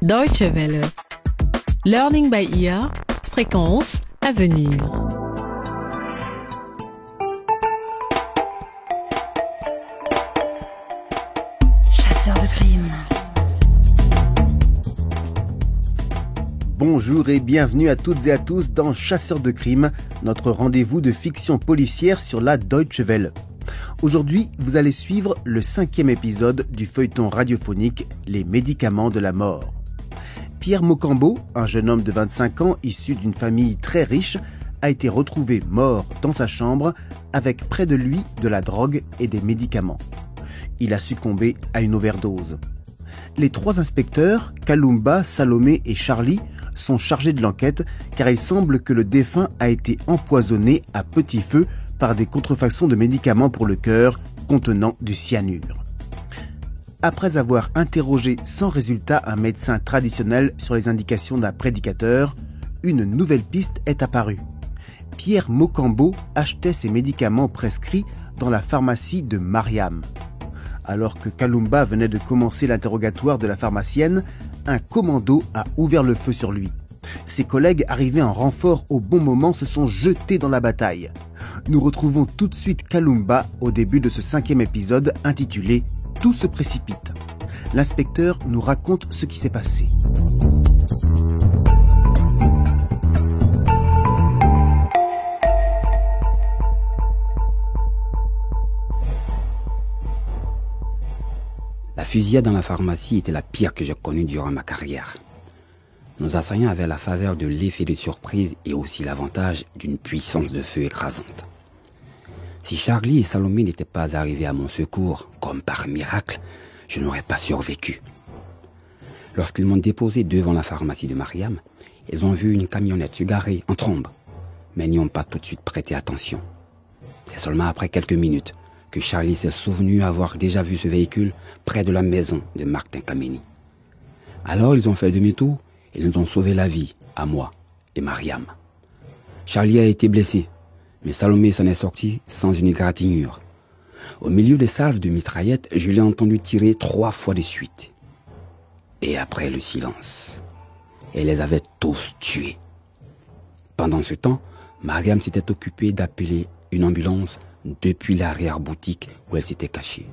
Deutsche Welle. Learning by ear. Fréquence à venir. Chasseur de crime. Bonjour et bienvenue à toutes et à tous dans Chasseurs de crime, notre rendez-vous de fiction policière sur la Deutsche Welle. Aujourd'hui, vous allez suivre le cinquième épisode du feuilleton radiophonique Les médicaments de la mort. Pierre Mocambo, un jeune homme de 25 ans issu d'une famille très riche, a été retrouvé mort dans sa chambre avec près de lui de la drogue et des médicaments. Il a succombé à une overdose. Les trois inspecteurs, Kalumba, Salomé et Charlie, sont chargés de l'enquête car il semble que le défunt a été empoisonné à petit feu par des contrefaçons de médicaments pour le cœur contenant du cyanure. Après avoir interrogé sans résultat un médecin traditionnel sur les indications d'un prédicateur, une nouvelle piste est apparue. Pierre Mocambo achetait ses médicaments prescrits dans la pharmacie de Mariam. Alors que Kalumba venait de commencer l'interrogatoire de la pharmacienne, un commando a ouvert le feu sur lui. Ses collègues arrivés en renfort au bon moment se sont jetés dans la bataille. Nous retrouvons tout de suite Kalumba au début de ce cinquième épisode intitulé Tout se précipite. L'inspecteur nous raconte ce qui s'est passé. La fusillade dans la pharmacie était la pire que j'ai connue durant ma carrière. Nos assaillants avaient la faveur de l'effet de surprise et aussi l'avantage d'une puissance de feu écrasante. Si Charlie et Salomé n'étaient pas arrivés à mon secours, comme par miracle, je n'aurais pas survécu. Lorsqu'ils m'ont déposé devant la pharmacie de Mariam, ils ont vu une camionnette se garer en trombe, mais n'y ont pas tout de suite prêté attention. C'est seulement après quelques minutes que Charlie s'est souvenu avoir déjà vu ce véhicule près de la maison de Martin Kameni. Alors ils ont fait demi-tour et nous ont sauvé la vie, à moi et Mariam. Charlie a été blessé, mais Salomé s'en est sorti sans une égratignure. Au milieu des salves de mitraillettes, je l'ai entendu tirer trois fois de suite. Et après le silence, elle les avait tous tués. Pendant ce temps, Mariam s'était occupée d'appeler une ambulance depuis l'arrière-boutique où elle s'était cachée.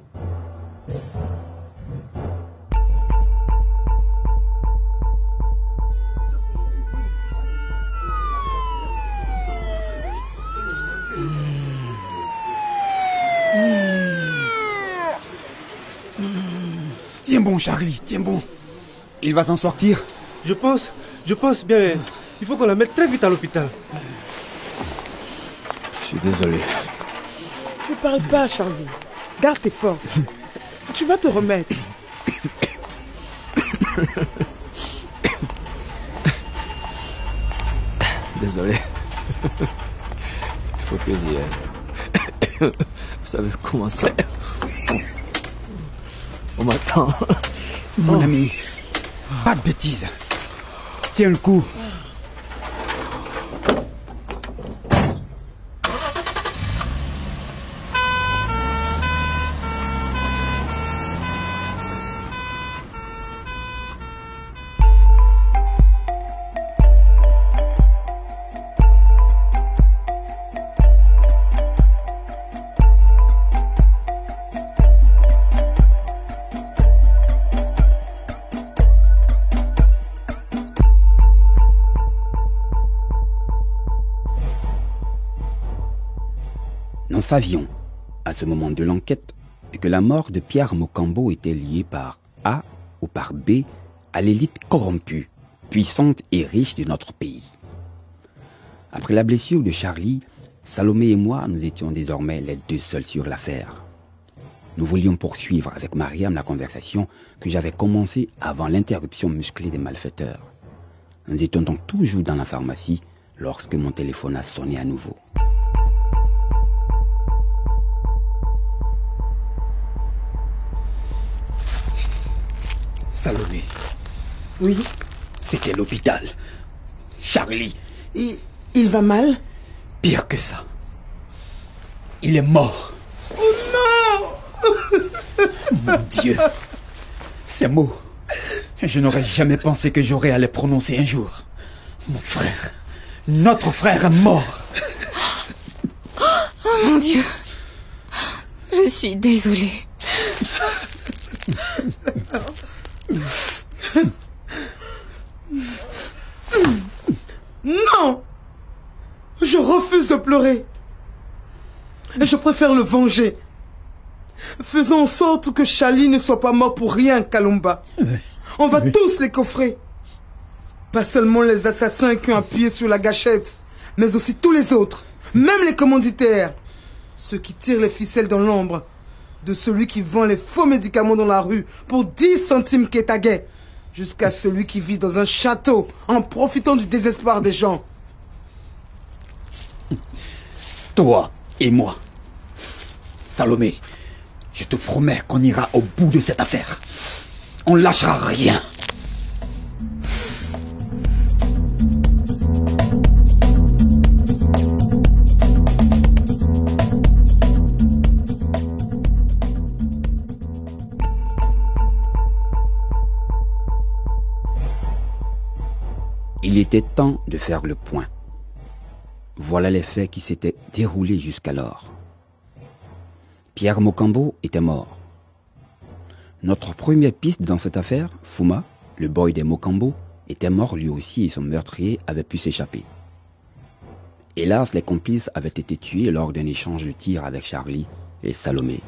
Bon, Charlie, tiens bon. Il va s'en sortir Je pense, je pense bien. Il faut qu'on la mette très vite à l'hôpital. Je suis désolé. Ne parle pas, Charlie. Garde tes forces. Tu vas te remettre. Désolé. Il faut que j'y aille. Vous savez comment c'est On m'attend. Mon ami, pas de bêtises. Tiens le coup. Savions, à ce moment de l'enquête, que la mort de Pierre Mocambo était liée par A ou par B à l'élite corrompue, puissante et riche de notre pays. Après la blessure de Charlie, Salomé et moi, nous étions désormais les deux seuls sur l'affaire. Nous voulions poursuivre avec Mariam la conversation que j'avais commencée avant l'interruption musclée des malfaiteurs. Nous étions donc toujours dans la pharmacie lorsque mon téléphone a sonné à nouveau. Salomé, Oui. c'était l'hôpital. Charlie, Il, il va mal? Pire que ça. Il est mort. Oh non Mon Dieu. Ces mots, Je n'aurais jamais pensé que j'aurais à les prononcer un jour. Mon frère, notre frère est mort. Oh mon Dieu. Je suis désolée. Non Je refuse de pleurer. Et je préfère le venger. Faisons en sorte que Charlie ne soit pas mort pour rien, Kalumba. On va tous les coffrer. Pas seulement les assassins qui ont appuyé sur la gâchette, mais aussi tous les autres, même les commanditaires. Ceux qui tirent les ficelles dans l'ombre de celui qui vend les faux médicaments dans la rue pour 10 centimes kétagais, jusqu'à celui qui vit dans un château en profitant du désespoir des gens. Toi et moi. Salomé, je te promets qu'on ira au bout de cette affaire. On lâchera rien. Il était temps de faire le point. Voilà les faits qui s'étaient déroulés jusqu'alors. Pierre Mocambo était mort. Notre première piste dans cette affaire, Fuma, le boy des Mocambo, était mort lui aussi et son meurtrier avait pu s'échapper. Hélas, les complices avaient été tués lors d'un échange de tirs avec Charlie et Salomé.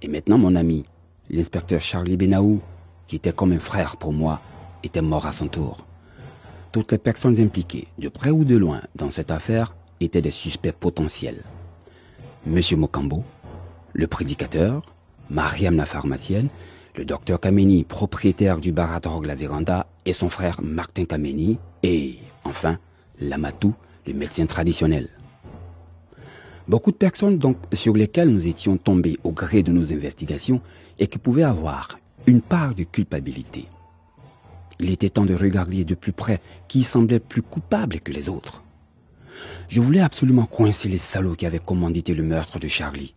Et maintenant, mon ami, l'inspecteur Charlie Benaou, qui était comme un frère pour moi, était mort à son tour. Toutes les personnes impliquées, de près ou de loin, dans cette affaire, étaient des suspects potentiels. Monsieur Mokambo, le prédicateur, Mariam la pharmacienne, le docteur Kameni, propriétaire du bar à drogue La Véranda, et son frère Martin Kameni, et, enfin, Lamatou, le médecin traditionnel. Beaucoup de personnes donc sur lesquelles nous étions tombés au gré de nos investigations et qui pouvaient avoir une part de culpabilité. Il était temps de regarder de plus près qui semblait plus coupable que les autres. Je voulais absolument coincer les salauds qui avaient commandité le meurtre de Charlie.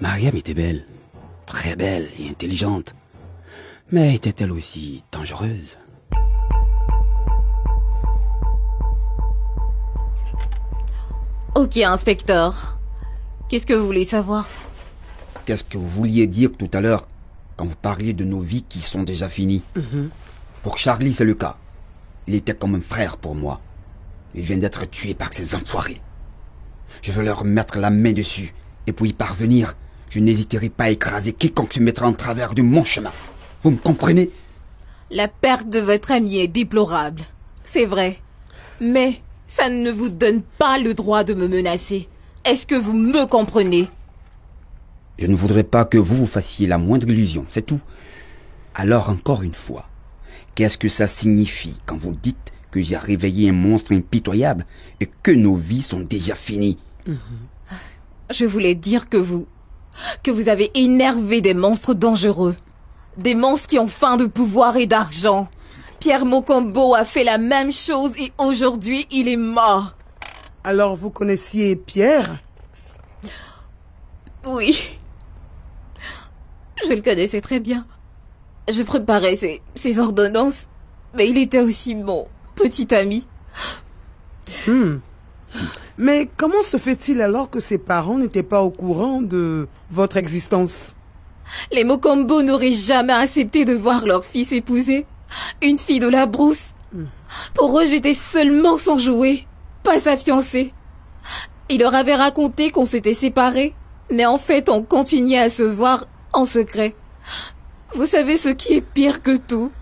Mariam était belle, très belle et intelligente, mais était-elle aussi dangereuse? Ok, inspecteur. Qu'est-ce que vous voulez savoir? Qu'est-ce que vous vouliez dire tout à l'heure quand vous parliez de nos vies qui sont déjà finies? Pour Charlie, c'est le cas. Il était comme un frère pour moi. Il vient d'être tué par ces enfoirés. Je veux leur mettre la main dessus, et pour y parvenir, je n'hésiterai pas à écraser quiconque se mettra en travers de mon chemin. Vous me comprenez? La perte de votre ami est déplorable. C'est vrai. Mais ça ne vous donne pas le droit de me menacer. Est-ce que vous me comprenez? Je ne voudrais pas que vous vous fassiez la moindre illusion, c'est tout. Alors encore une fois, qu'est-ce que ça signifie quand vous dites que j'ai réveillé un monstre impitoyable et que nos vies sont déjà finies? Je voulais dire que vous... que vous avez énervé des monstres dangereux. Des monstres qui ont faim de pouvoir et d'argent. Pierre Mocambo a fait la même chose et aujourd'hui il est mort. Alors vous connaissiez Pierre? Oui. Je le connaissais très bien. Je préparais ses, ses ordonnances, mais il était aussi mon petit ami. Hmm. Mais comment se fait-il alors que ses parents n'étaient pas au courant de votre existence? Les Mocambo n'auraient jamais accepté de voir leur fils épouser une fille de la brousse. Pour eux, j'étais seulement son jouet, pas sa fiancée. Il leur avait raconté qu'on s'était séparés, mais en fait, on continuait à se voir en secret. Vous savez ce qui est pire que tout?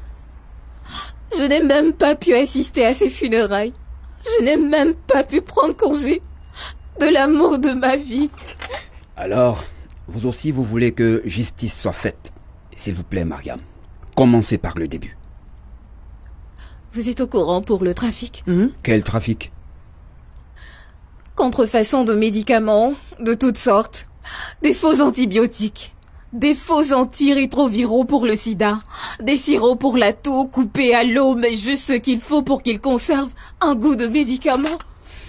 Je n'ai même pas pu assister à ses funérailles. Je n'ai même pas pu prendre congé de l'amour de ma vie. Alors, vous aussi, vous voulez que justice soit faite. S'il vous plaît, Mariam, commencez par le début. Vous êtes au courant pour le trafic? Quel trafic? Contrefaçon de médicaments de toutes sortes. Des faux antibiotiques. Des faux antirétroviraux pour le sida. Des sirops pour la toux coupés à l'eau, mais juste ce qu'il faut pour qu'ils conservent un goût de médicament.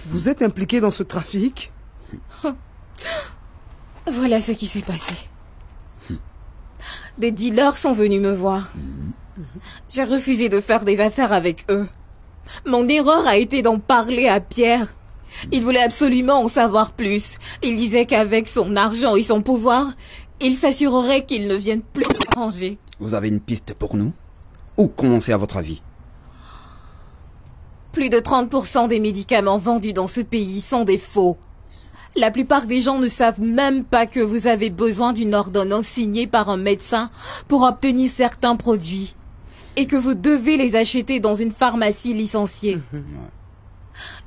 Vous êtes impliqué dans ce trafic? Voilà ce qui s'est passé. Des dealers sont venus me voir. J'ai refusé de faire des affaires avec eux. Mon erreur a été d'en parler à Pierre. Il voulait absolument en savoir plus. Il disait qu'avec son argent et son pouvoir, il s'assurerait qu'ils ne viennent plus étrangers. Vous avez une piste pour nous? Où commencer à votre avis? Plus de 30% des médicaments vendus dans ce pays sont des faux. La plupart des gens ne savent même pas que vous avez besoin d'une ordonnance signée par un médecin pour obtenir certains produits et que vous devez les acheter dans une pharmacie licenciée.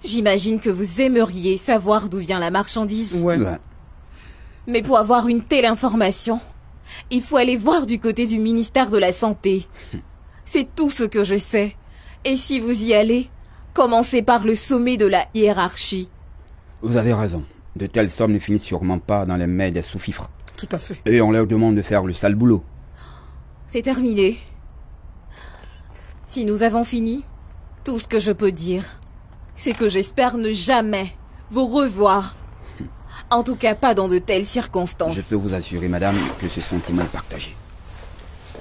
J'imagine que vous aimeriez savoir d'où vient la marchandise. Ouais. Mais pour avoir une telle information, il faut aller voir du côté du ministère de la Santé. C'est tout ce que je sais. Et si vous y allez, commencez par le sommet de la hiérarchie. Vous avez raison. De telles sommes ne finissent sûrement pas dans les mains des sous-fifres. Tout à fait. Et on leur demande de faire le sale boulot. C'est terminé. Si nous avons fini, tout ce que je peux dire, c'est que j'espère ne jamais vous revoir. En tout cas, pas dans de telles circonstances. Je peux vous assurer, madame, que ce sentiment est partagé.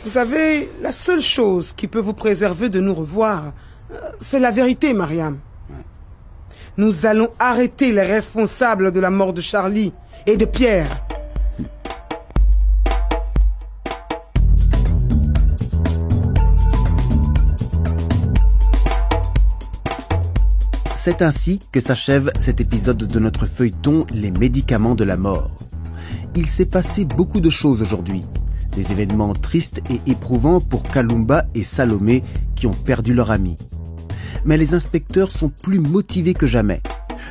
Vous savez, la seule chose qui peut vous préserver de nous revoir, euh, c'est la vérité, Mariam. Nous allons arrêter les responsables de la mort de Charlie et de Pierre. C'est ainsi que s'achève cet épisode de notre feuilleton Les médicaments de la mort. Il s'est passé beaucoup de choses aujourd'hui. Des événements tristes et éprouvants pour Kalumba et Salomé qui ont perdu leur ami. Mais les inspecteurs sont plus motivés que jamais.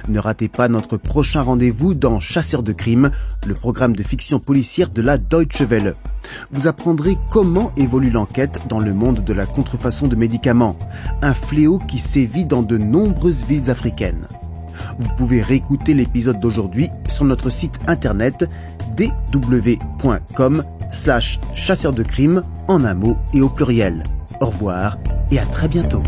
Ne ratez pas notre prochain rendez-vous dans Chasseurs de crimes, le programme de fiction policière de la Deutsche Welle. Vous apprendrez comment évolue l'enquête dans le monde de la contrefaçon de médicaments, un fléau qui sévit dans de nombreuses villes africaines. Vous pouvez réécouter l'épisode d'aujourd'hui sur notre site internet dw.com slash chasseur de crimes en un mot et au pluriel. Au revoir et à très bientôt.